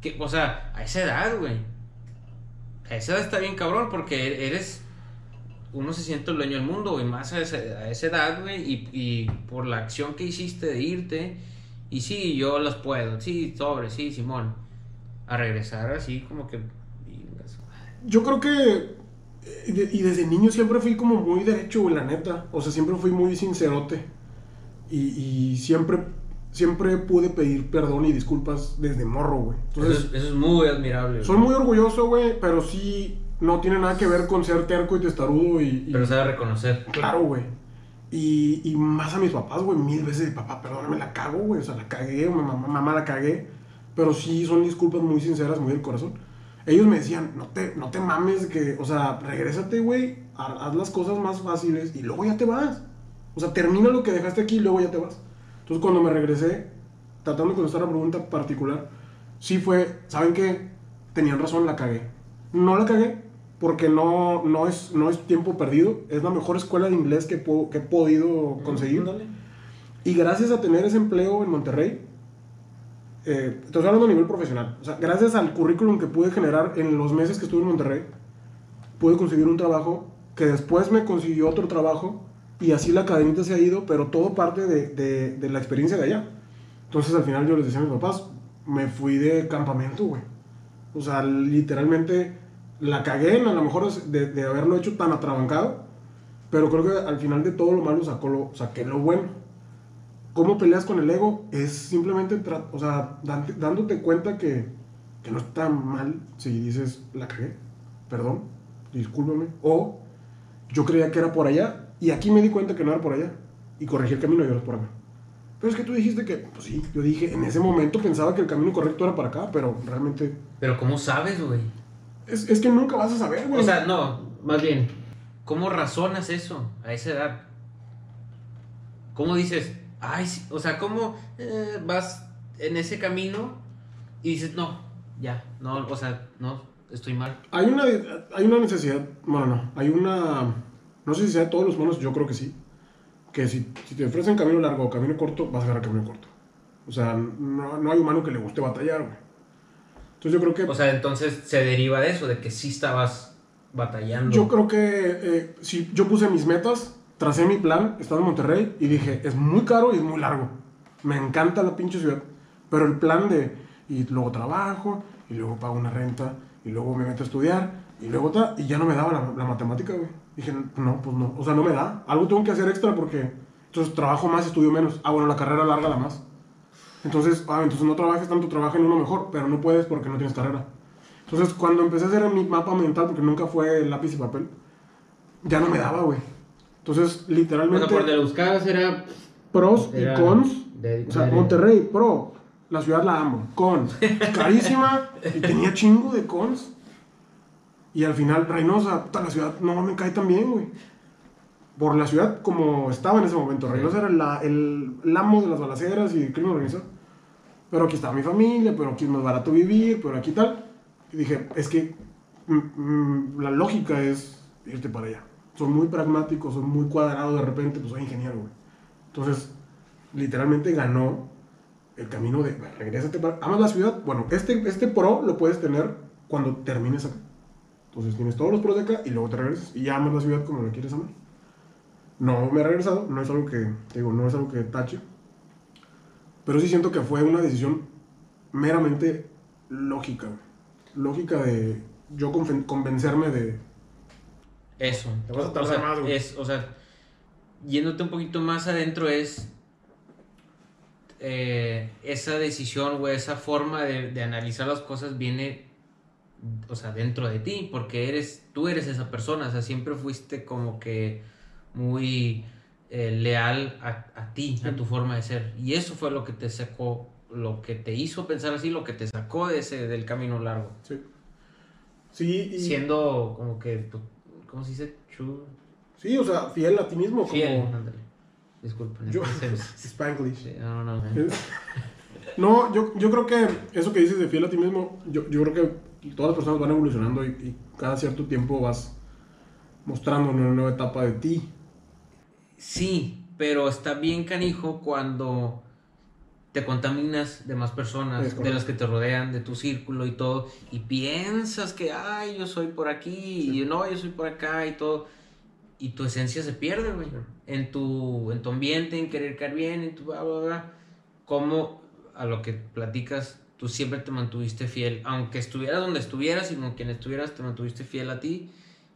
Que, o sea, a esa edad, güey. A esa edad está bien cabrón porque eres, uno se siente el dueño del mundo, güey, más a esa, a esa edad, güey, y, y por la acción que hiciste de irte, y sí, yo las puedo, sí, sobre, sí, Simón, a regresar así como que...
Yo creo que de- y desde niño siempre fui como muy derecho, la neta. O sea, siempre fui muy sincerote. Y, y siempre, siempre pude pedir perdón y disculpas desde morro, güey.
Eso
Entonces,
es, eso es muy admirable.
soy
güey.
muy orgulloso, güey, pero sí no tiene nada que ver con ser terco y testarudo y... y-
Pero sabe reconocer.
Claro, güey. Y, y más a mis papás, güey, mil veces, papá, perdóname, la cago, güey, o sea, la cagué, mamá, mamá, la cagué. Pero sí son disculpas muy sinceras, muy del corazón. Ellos me decían, no te, no te mames, que, o sea, regrésate, güey, ha- haz las cosas más fáciles y luego ya te vas. O sea, termina lo que dejaste aquí y luego ya te vas. Entonces, cuando me regresé, tratando de contestar la pregunta particular, sí fue, ¿saben qué? Tenían razón, la cagué. No la cagué porque no, no, es, no es tiempo perdido. Es la mejor escuela de inglés que, puedo- que he podido conseguir. Y gracias a tener ese empleo en Monterrey, eh, estoy hablando a nivel profesional, o sea, gracias al currículum que pude generar en los meses que estuve en Monterrey, pude conseguir un trabajo que después me consiguió otro trabajo y así la cadenita se ha ido, pero todo parte de, de- la experiencia de allá. Entonces al final yo les decía a mis papás, me fui de campamento, güey. O sea, literalmente la cagué a lo mejor de, haberlo hecho tan atrabancado, pero creo que al final de todo lo malo sacó lo, saqué lo bueno. ¿Cómo peleas con el ego? Es simplemente, o sea, dándote cuenta que, que no está mal si dices, la cagué, perdón, discúlpame, o yo creía que era por allá y aquí me di cuenta que no era por allá y corregí el camino y ahora es por acá. Pero es que tú dijiste que, pues sí, yo dije, en ese momento pensaba que el camino correcto era para acá, pero realmente
Pero ¿cómo sabes, güey?
es, es que nunca vas a saber, güey.
O sea, no, más bien, ¿cómo razonas eso a esa edad? ¿Cómo dices, ay, sí", o sea, cómo eh, vas en ese camino y dices, no, ya, no, o sea, no, estoy mal?
Hay una, hay una necesidad, bueno, no, hay una, no sé si sea de todos los humanos, yo creo que sí, que si, si te ofrecen camino largo o camino corto, vas a agarrar camino corto. O sea, no, no hay humano que le guste batallar, güey. Entonces yo creo que,
O sea, entonces se deriva de eso, de que sí estabas batallando.
yo creo que eh, si yo puse mis metas, tracé mi plan, estaba en Monterrey y dije, es muy caro y es muy largo. Me encanta la pinche ciudad, pero el plan de, y luego trabajo, y luego pago una renta, y luego me meto a estudiar, y luego ta, y ya no me daba la, la matemática, güey. Dije, no, pues no, o sea, no me da. Algo tengo que hacer extra porque entonces trabajo más, estudio menos. Ah, bueno, la carrera larga la más. Entonces, ah, entonces no trabajes tanto, trabaja en uno mejor, pero no puedes porque no tienes carrera. Entonces, cuando empecé a hacer mi mapa mental, porque nunca fue lápiz y papel, ya no me daba, güey. Entonces,
O
literalmente,
sea, por donde lo buscabas era...
pros
era
y cons.
de-
O sea,
de-
Monterrey, pro, la ciudad la amo. Cons, carísima, *laughs* y tenía chingo de cons. Y al final, Reynosa, puta, la ciudad no me cae tan bien, güey. Por la ciudad como estaba en ese momento. Reynosa era la- el, el amo de las balaceras y el crimen organizado. Pero aquí está mi familia, pero aquí es más barato vivir, pero aquí tal. Y dije, es que mm, mm, la lógica es irte para allá. Soy muy pragmático, soy muy cuadrado de repente, pues soy ingeniero, güey. Entonces, literalmente ganó el camino de, "Bueno, regrésate para... ¿Amas la ciudad? Bueno, este, este pro lo puedes tener cuando termines acá. Entonces tienes todos los pros de acá y luego te regresas y ya amas la ciudad como la quieres amar. No me he regresado, no es algo que, te digo, no es algo que tache. Pero sí siento que fue una decisión meramente lógica. güey. Lógica de yo conven- convencerme de...
Eso.
Te vas a
O
tardar
sea,
más, güey.
es, o sea, yéndote un poquito más adentro es eh, esa decisión o esa forma de, de analizar las cosas viene, o sea, dentro de ti, porque eres, tú eres esa persona, o sea, siempre fuiste como que muy eh, leal a, a ti, a tu forma de ser, y eso fue lo que te sacó, lo que te hizo pensar así, lo que te sacó de ese, del camino largo,
Sí. Sí, y-
siendo como que, tu- ¿cómo se dice? True.
sí, o sea, fiel a ti mismo.
Fiel,
Como
ándale. Disculpen.
Yo- *laughs* Spanglish.
sí, no, no, no.
No, yo, yo creo que eso que dices de fiel a ti mismo, yo, yo creo que todas las personas van evolucionando y, y cada cierto tiempo vas mostrando una nueva etapa de ti.
Sí, pero está bien canijo cuando te contaminas de más personas, de las que te rodean, de tu círculo y todo, y piensas que, ay, yo soy por aquí, y no, yo soy por acá y todo, y tu esencia se pierde, güey, en tu, en tu ambiente, en querer caer bien, en tu bla, bla, bla, como a lo que platicas, tú siempre te mantuviste fiel, aunque estuvieras donde estuvieras y con quien estuvieras, te mantuviste fiel a ti,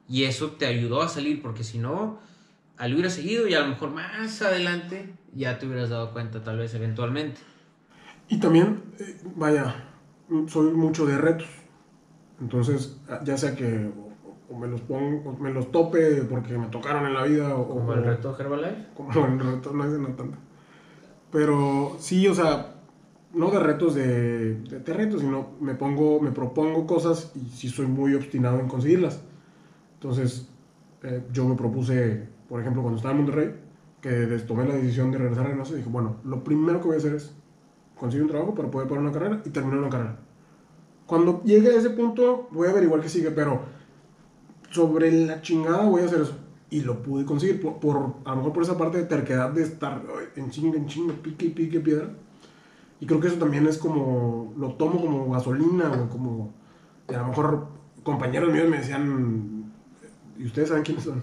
Y eso te ayudó a salir, porque si no, al hubiera seguido y a lo mejor más adelante ya te hubieras dado cuenta, tal vez eventualmente.
Y también, eh, vaya, soy mucho de retos. Entonces, ya sea que o me los pongo, o me los tope porque me tocaron en la vida, o
como el reto Herbalife.
Como el reto, no es no tanto. Pero sí, o sea, no de retos de, de, retos, sino me pongo, me propongo cosas y sí soy muy obstinado en conseguirlas. Entonces, eh, yo me propuse, por ejemplo, cuando estaba en Monterrey, que tomé la decisión de regresar a Reynosa, dije, bueno, lo primero que voy a hacer es conseguir un trabajo para poder pagar una carrera y terminar una carrera. Cuando llegue a ese punto, voy a averiguar qué sigue, pero sobre la chingada voy a hacer eso. Y lo pude conseguir, por, a lo mejor por esa parte de terquedad de estar en chinga, en chinga, pique, pique, piedra y creo que eso también es como, lo tomo como gasolina, o como, a lo mejor compañeros míos me decían, ¿y ustedes saben quiénes son?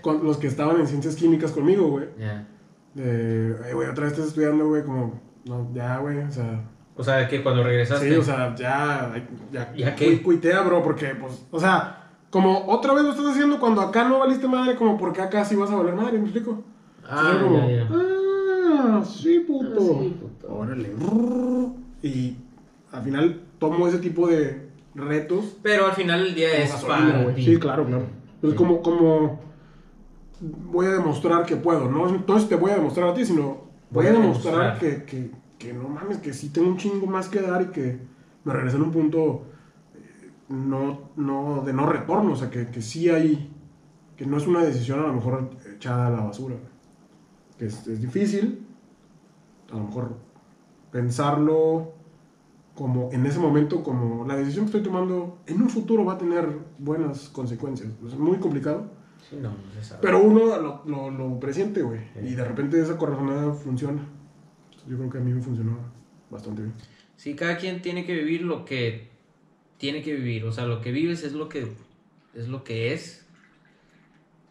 Con, los que estaban en ciencias químicas conmigo, güey. Ya. De, güey, otra vez estás estudiando, güey, como, no, ya, güey, o sea.
O sea, que cuando regresaste.
Sí, o sea, ya, ya, ¿Ya qué? cuitea, bro, porque, pues, o sea, como otra vez lo estás haciendo cuando acá no valiste madre, como porque acá sí vas a valer madre, ¿me explico? Ah, ya, ya. Ah, sí, puto. Ah, sí, puto. Órale. Y al final tomo ese tipo de retos.
Pero al final el día es para
Sí, claro, claro. Es como, como voy a demostrar que puedo, ¿no? Entonces te voy a demostrar a ti, sino voy, a demostrar, Que, que, que, no mames, que sí tengo un chingo más que dar y que me regresé en un punto eh, no, no, de no retorno, o sea, que, que sí hay, que no es una decisión a lo mejor echada a la basura, que es, es difícil, a lo mejor pensarlo como en ese momento, como la decisión que estoy tomando en un futuro va a tener buenas consecuencias. Es muy complicado. Pero uno lo, lo, lo presiente, güey. Y de repente esa corazonada funciona. Yo creo que a mí me funcionó bastante bien.
Sí, cada quien tiene que vivir lo que tiene que vivir. O sea, lo que vives es lo que es. Lo que es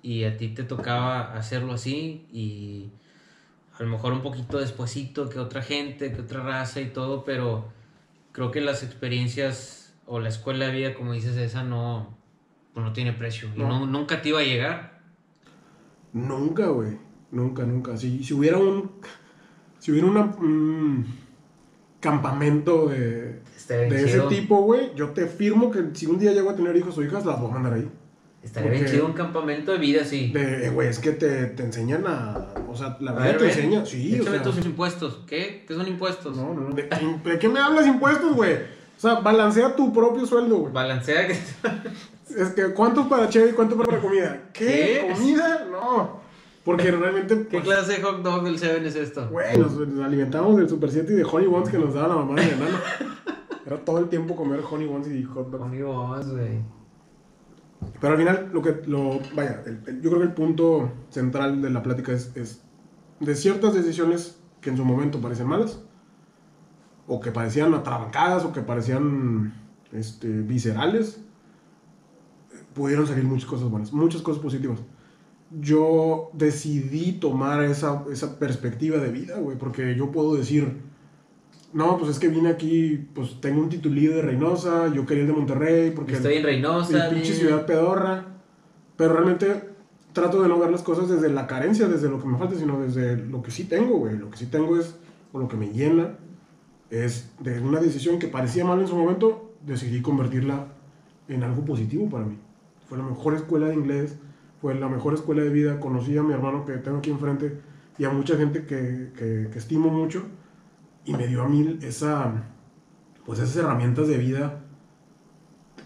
y a ti te tocaba hacerlo así y a lo mejor un poquito despuesito que otra gente, que otra raza y todo, pero creo que las experiencias o la escuela de vida, como dices, esa no, pues no tiene precio. No. nunca te iba a llegar.
Nunca, güey. Nunca, nunca. Si, si hubiera un. Si hubiera un campamento de, de ese tipo, güey, yo te firmo que si un día llego a tener hijos o hijas, las voy a mandar ahí.
Estaría bien chido un campamento de vida así.
De, güey, es que te, te enseñan a. O sea, la verdad te enseña. Sí,
Échame o sea, tus impuestos. ¿Qué? ¿Qué son impuestos?
No, no, no. ¿De, qué me hablas impuestos, güey? O sea, balancea tu propio sueldo, güey.
Balancea que. *laughs*
es que, ¿cuánto para Chevy y cuánto para comida? ¿Qué? ¿Comida? No. Porque realmente.
¿Qué pues, clase de hot dog del Seven es esto?
Güey, nos, alimentamos del Super 7 y de Honey Buns que nos daba la mamá de enano. Era todo el tiempo comer Honey Buns y hot dogs.
Honey Buns, güey.
Pero al final, lo que, lo, vaya, yo creo que el punto central de la plática es, es, de ciertas decisiones que en su momento parecían malas, o que parecían atrabancadas, o que parecían este, viscerales, pudieron salir muchas cosas buenas, muchas cosas positivas. Yo decidí tomar esa, esa perspectiva de vida, güey, porque yo puedo decir, no, pues es que vine aquí, pues tengo un titulillo de Reynosa, yo quería el de Monterrey, porque...
Estoy en Reynosa.
pinche ciudad pedorra. Pero realmente trato de no ver las cosas desde la carencia, desde lo que me falta, sino desde lo que sí tengo, güey. Lo que sí tengo es, o lo que me llena, es de una decisión que parecía mal en su momento, decidí convertirla en algo positivo para mí. Fue la mejor escuela de inglés, fue la mejor escuela de vida, conocí a mi hermano que tengo aquí enfrente y a mucha gente que, que, que estimo mucho y me dio a mí esa, pues esas herramientas de vida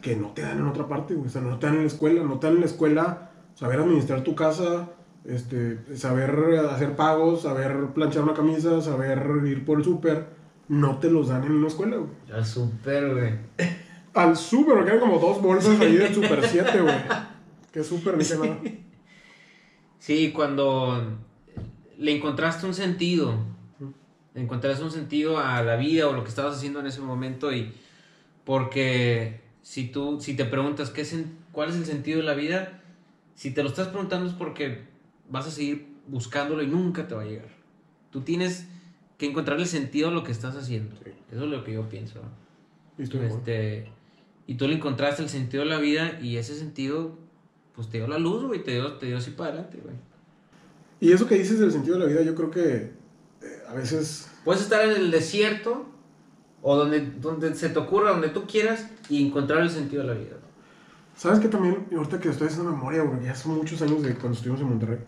que no te dan en otra parte, O sea, no te dan en la escuela, no te dan en la escuela saber administrar tu casa, este, saber hacer pagos, saber planchar una camisa, saber ir por el súper. No te los dan en una escuela, güey.
Al súper, güey.
Al súper, porque hay como dos bolsas ahí del *laughs* Super 7, güey. Que súper ni nada.
Sí, cuando le encontraste un sentido encontraste un sentido a la vida o lo que estabas haciendo en ese momento y porque si tú, si te preguntas qué es, cuál es el sentido de la vida, si te lo estás preguntando es porque vas a seguir buscándolo y nunca te va a llegar. Tú tienes que encontrarle sentido a lo que estás haciendo. Eso es lo que yo pienso. Este, y tú le encontraste el sentido de la vida y ese sentido pues te dio la luz, güey, te dio, te dio así para adelante, güey.
Y eso que dices del sentido de la vida, yo creo que a veces...
Puedes estar en el desierto o donde, donde se te ocurra, donde tú quieras y encontrar el sentido de la vida.
¿Sabes qué también? Ahorita que estoy haciendo memoria, güey, ya son muchos años de cuando estuvimos en Monterrey.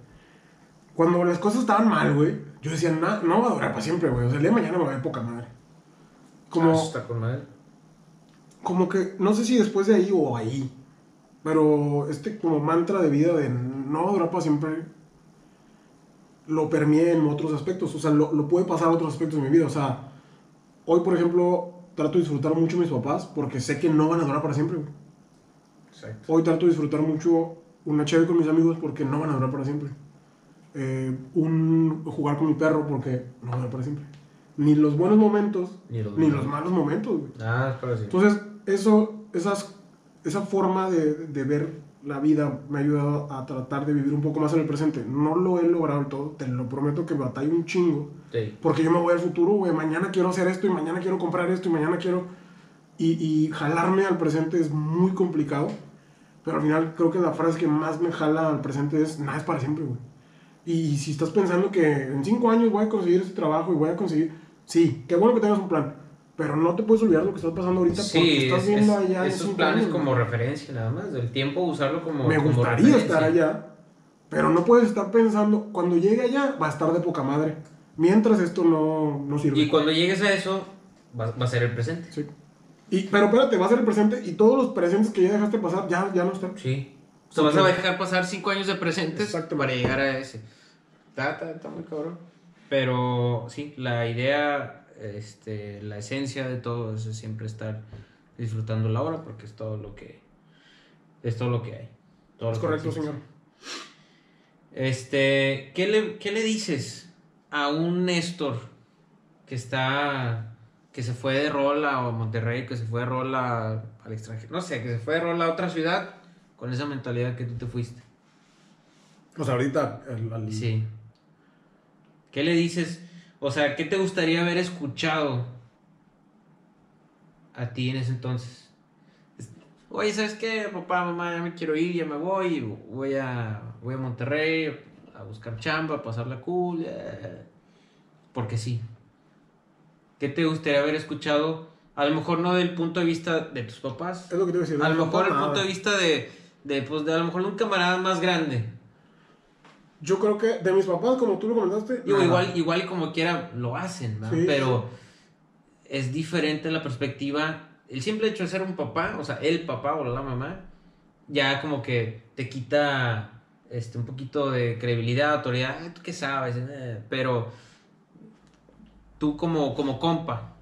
Cuando las cosas estaban mal, güey, yo decía, "Na- no va a durar para siempre, güey. O sea, el día de mañana me va a ver poca madre. Como,
Ah, está con madre.
como que, no sé si después de ahí o ahí, pero este como mantra de vida de no va a durar para siempre, lo permeé en otros aspectos. O sea, lo, lo puede pasar a otros aspectos de mi vida. O sea, hoy, por ejemplo, trato de disfrutar mucho a mis papás porque sé que no van a durar para siempre, güey.
Exacto.
Hoy trato de disfrutar mucho una chévere con mis amigos porque no van a durar para siempre. Eh, un jugar con mi perro porque no va a durar para siempre. Ni los buenos momentos,
Ni los
ni
malos.
los malos momentos, güey.
Ah, sí.
Entonces, eso, esas, esa forma de, de ver la vida me ha ayudado a tratar de vivir un poco más en el presente. No lo he logrado del todo, te lo prometo que batallo un chingo.
Sí.
Porque yo me voy al futuro, güey. Mañana quiero hacer esto y mañana quiero comprar esto y mañana quiero. Y, y jalarme al presente es muy complicado. Pero al final creo que la frase que más me jala al presente es: nada es para siempre, güey. Y si estás pensando que en cinco años voy a conseguir ese trabajo y voy a conseguir. Sí, qué bueno que tengas un plan. Pero no te puedes olvidar lo que estás pasando ahorita porque
Sí,
estás
es-
viendo
es-
allá
esos planes
años,
como referencia nada más, del tiempo usarlo como
Me
como
gustaría
referencia.
estar allá, pero no puedes estar pensando, cuando llegue allá va a estar de poca madre. Mientras esto no, no sirve.
Y cuando llegues a eso, va, va a ser el presente.
Sí. Y, pero espérate, va a ser el presente y todos los presentes que ya dejaste pasar ya, ya no están.
Sí. O sea, vas a dejar pasar cinco años de presentes
Exacto.
para llegar a ese. Está, está, está muy cabrón. Pero sí, la idea, este, la esencia de todo es siempre estar disfrutando la hora porque es todo lo que es todo lo que hay. Todo
Es correcto, señor.
Este, ¿qué le, ¿qué le dices a un Néstor que está, que se fue de rol a Monterrey, que se fue de rol a- al extranjero? No sé, que se fue de rol a otra ciudad con esa mentalidad que tú te fuiste.
O sea, ahorita. el-
Sí. ¿Qué le dices? O sea, ¿qué te gustaría haber escuchado a ti en ese entonces? Es- Oye, ¿sabes qué? Papá, mamá, ya me quiero ir, ya me voy, voy a, voy a Monterrey a buscar chamba, a pasarla cool, eh, porque sí. ¿Qué te gustaría haber escuchado? A lo mejor no del punto de vista de tus papás,
Es lo que te iba a decir.
a lo mejor el punto de vista de, de, pues, de a lo mejor un camarada más grande.
Yo creo que de mis papás, como tú lo comentaste.
Digo,
nada.
igual, igual y como quiera lo hacen.
Sí,
Pero es diferente la perspectiva. El simple hecho de ser un papá, o sea, el papá o la mamá, ya como que te quita este, un poquito de credibilidad, autoridad. "Ay, ¿Tú qué sabes? Eh, Pero tú como, como compa,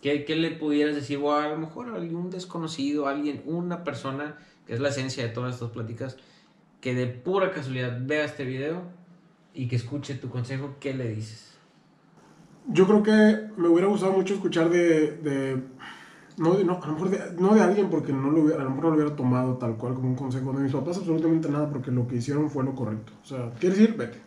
¿qué, qué le pudieras decir? O a lo mejor a algún desconocido, alguien, una persona, que es la esencia de todas estas pláticas, que de pura casualidad vea este video y que escuche tu consejo, ¿qué le dices?
Yo creo que me hubiera gustado mucho escuchar de. de no, de- no, a lo mejor de, no de alguien porque no lo hubiera, a lo mejor no lo hubiera tomado tal cual como un consejo. De mis papás, absolutamente nada, porque lo que hicieron fue lo correcto. O sea, ¿quieres ir? Vete.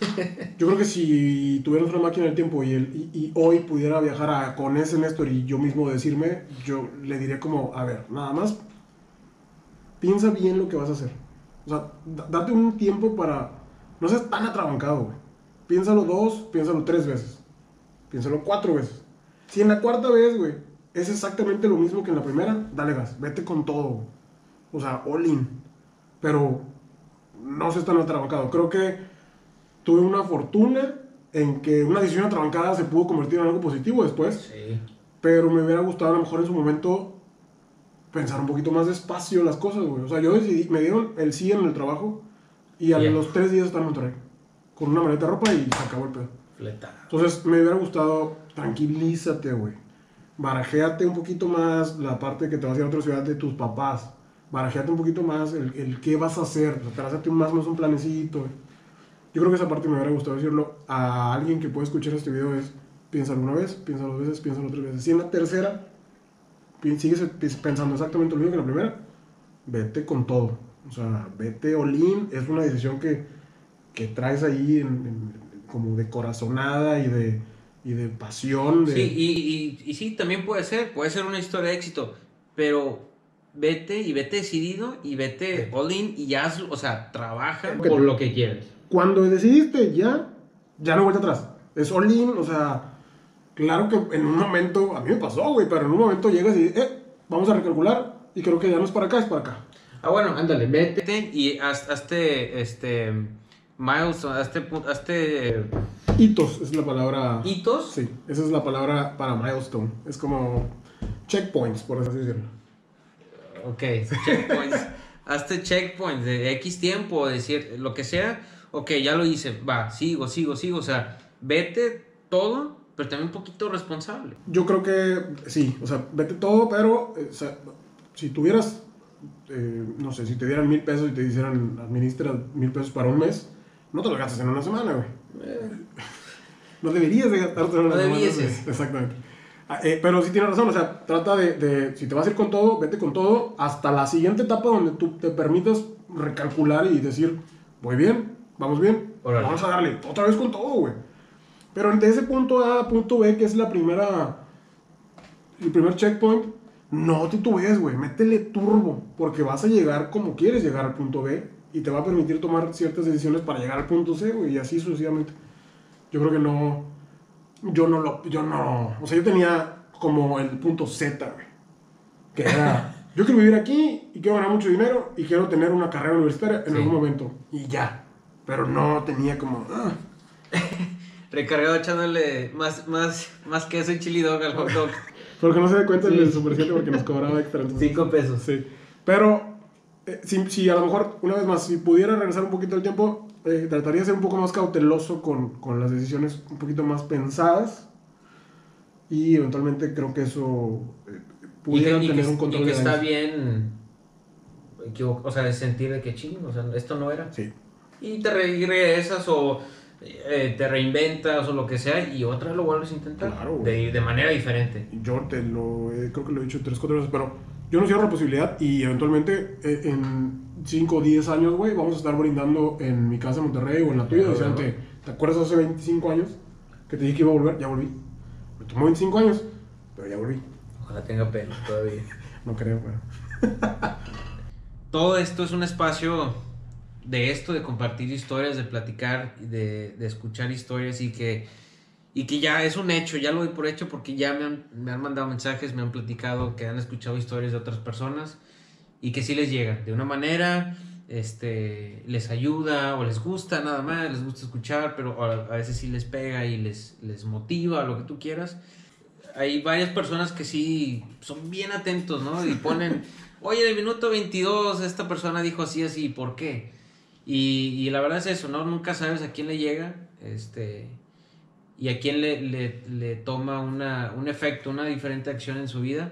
*laughs* Yo creo que si tuviéramos una máquina del tiempo y, el, y, y hoy pudiera viajar a- con ese Néstor y yo mismo decirme, yo le diría como, a ver, nada más piensa bien lo que vas a hacer. O sea, da- date un tiempo para... No seas tan atrabancado, güey. Piénsalo dos, piénsalo tres veces. Piénsalo cuatro veces. Si en la cuarta vez, güey, es exactamente lo mismo que en la primera, dale gas. Vete con todo, güey. O sea, all in. Pero no seas tan atrabancado. Creo que tuve una fortuna en que una decisión atrabancada se pudo convertir en algo positivo después.
Sí.
Pero me hubiera gustado a lo mejor en su momento pensar un poquito más despacio las cosas, güey. O sea, yo decidí, me dieron el sí en el trabajo y a
Ya.
los tres días estaba en Monterrey. Con una maleta de ropa y se acabó el pedo.
Fleta.
Entonces me hubiera gustado, tranquilízate, güey. Barajéate un poquito más la parte que te vas a ir a otra ciudad de tus papás. Barajéate un poquito más el, el qué vas a hacer. O sea, trázate más o menos un planecito. güey. Yo creo que esa parte me hubiera gustado decirlo a alguien que pueda escuchar este video es piénsalo una vez, piénsalo dos veces, piénsalo tres veces. Si en la tercera sigues pensando exactamente lo mismo que la primera, vete con todo. O sea, vete all-in. Es una decisión que, que traes ahí en- en- como de corazonada y de, y de pasión. De,
Sí, y, y, y sí, también puede ser, puede ser una historia de éxito, pero vete y vete decidido y vete all in y ya, haz- o sea, trabaja por lo que quieres.
Cuando decidiste ya, ya no vuelta atrás. Es all in, o sea, claro que en un momento, a mí me pasó, güey, pero en un momento llegas y, eh, vamos a recalcular y creo que ya no es para acá, es para acá.
Ah, bueno, ándale, vete y haz- hazte, este, milestone, hazte, hazte
Hitos es la palabra.
hitos.
Sí, esa es la palabra para milestone. Es como checkpoints, por así decirlo.
Ok, checkpoints. *laughs* hazte checkpoints de X tiempo, decir lo que sea. Ok, ya lo hice, va, sigo, sigo, sigo. O sea, vete todo, pero también un poquito responsable.
Yo creo que sí, o sea, vete todo, pero eh, o sea, si tuvieras, eh, no sé, si te dieran mil pesos y te hicieran administra mil pesos para un mes, no te lo gastas en una semana, güey. No deberías de gastarte en una
No
semana.
debieses.
güey. Exactamente. Ah, eh, pero sí tienes razón, o sea, trata de, de, si te vas a ir con todo, vete con todo hasta la siguiente etapa donde tú te permitas recalcular y decir, voy bien, vamos bien,
Órale.
vamos a darle otra vez con todo, güey. Pero de ese punto A a punto B, que es la primera, el primer checkpoint, no titubees, güey, métele turbo, porque vas a llegar como quieres llegar al punto B y te va a permitir tomar ciertas decisiones para llegar al punto C, güey, y así sucesivamente. Yo creo que no, yo no lo, yo no, o sea, yo tenía como el punto Z, güey, que era, *laughs* yo quiero vivir aquí y quiero ganar mucho dinero y quiero tener una carrera universitaria en
Sí.
algún momento, y ya, pero no tenía como, ah, *laughs*
Recargado echándole más, más, más queso y chili dog al hot dog. *laughs*
porque no se dé cuenta
Sí.
el Super 7 porque nos cobraba extra. entonces-
Cinco pesos.
Sí. Pero, eh, si, si a lo mejor, una vez más, si pudiera regresar un poquito el tiempo, eh, trataría de ser un poco más cauteloso con, con las decisiones un poquito más pensadas. Y eventualmente creo que eso eh, pudiera tener
que-
un control
y que
de
está bien, o sea, sentir de que chingo, o sea, esto no era.
Sí.
Y te regresas o eh, te reinventas o lo que sea y otra vez lo vuelves a intentar.
Claro,
de, de manera diferente.
Yo te lo, eh, creo que lo he dicho tres, cuatro veces, pero yo no cierro la posibilidad y eventualmente eh, en 5 o 10 años, güey, vamos a estar brindando en mi casa en Monterrey o en la tuya.
Claro, claro.
¿te acuerdas hace 25 años que te dije que iba a volver? Ya volví. Me tomó 25 años, pero ya volví.
Ojalá tenga pelo todavía. *laughs*
No creo, pero...
Todo esto es un espacio de esto, de compartir historias, de platicar, de, de escuchar historias y que, y que ya es un hecho, ya lo doy por hecho porque ya me han, me han mandado mensajes, me han platicado que han escuchado historias de otras personas y que sí les llega de una manera, este, les ayuda o les gusta nada más, les gusta escuchar, pero a, a veces sí les pega y les, les motiva, lo que tú quieras. Hay varias personas que sí son bien atentos, ¿no? Y ponen, *laughs* oye, en el minuto 22 esta persona dijo así, así, ¿por qué? Y, la verdad es eso, ¿no? Nunca sabes a quién le llega este, y a quién le, le, toma una, un efecto, una diferente acción en su vida.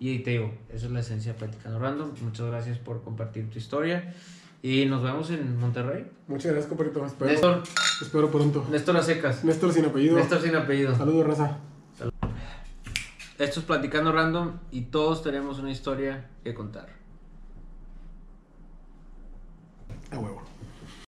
Y te digo, eso es la esencia de Platicando Random. Muchas gracias por compartir tu historia. Y nos vemos en Monterrey.
Muchas gracias, compadrito. Espero,
Néstor.
Espero pronto.
Néstor a secas.
Néstor sin apellido.
Néstor sin apellido.
Saludos, raza.
Esto es Platicando Random y todos tenemos una historia que contar. A huevo.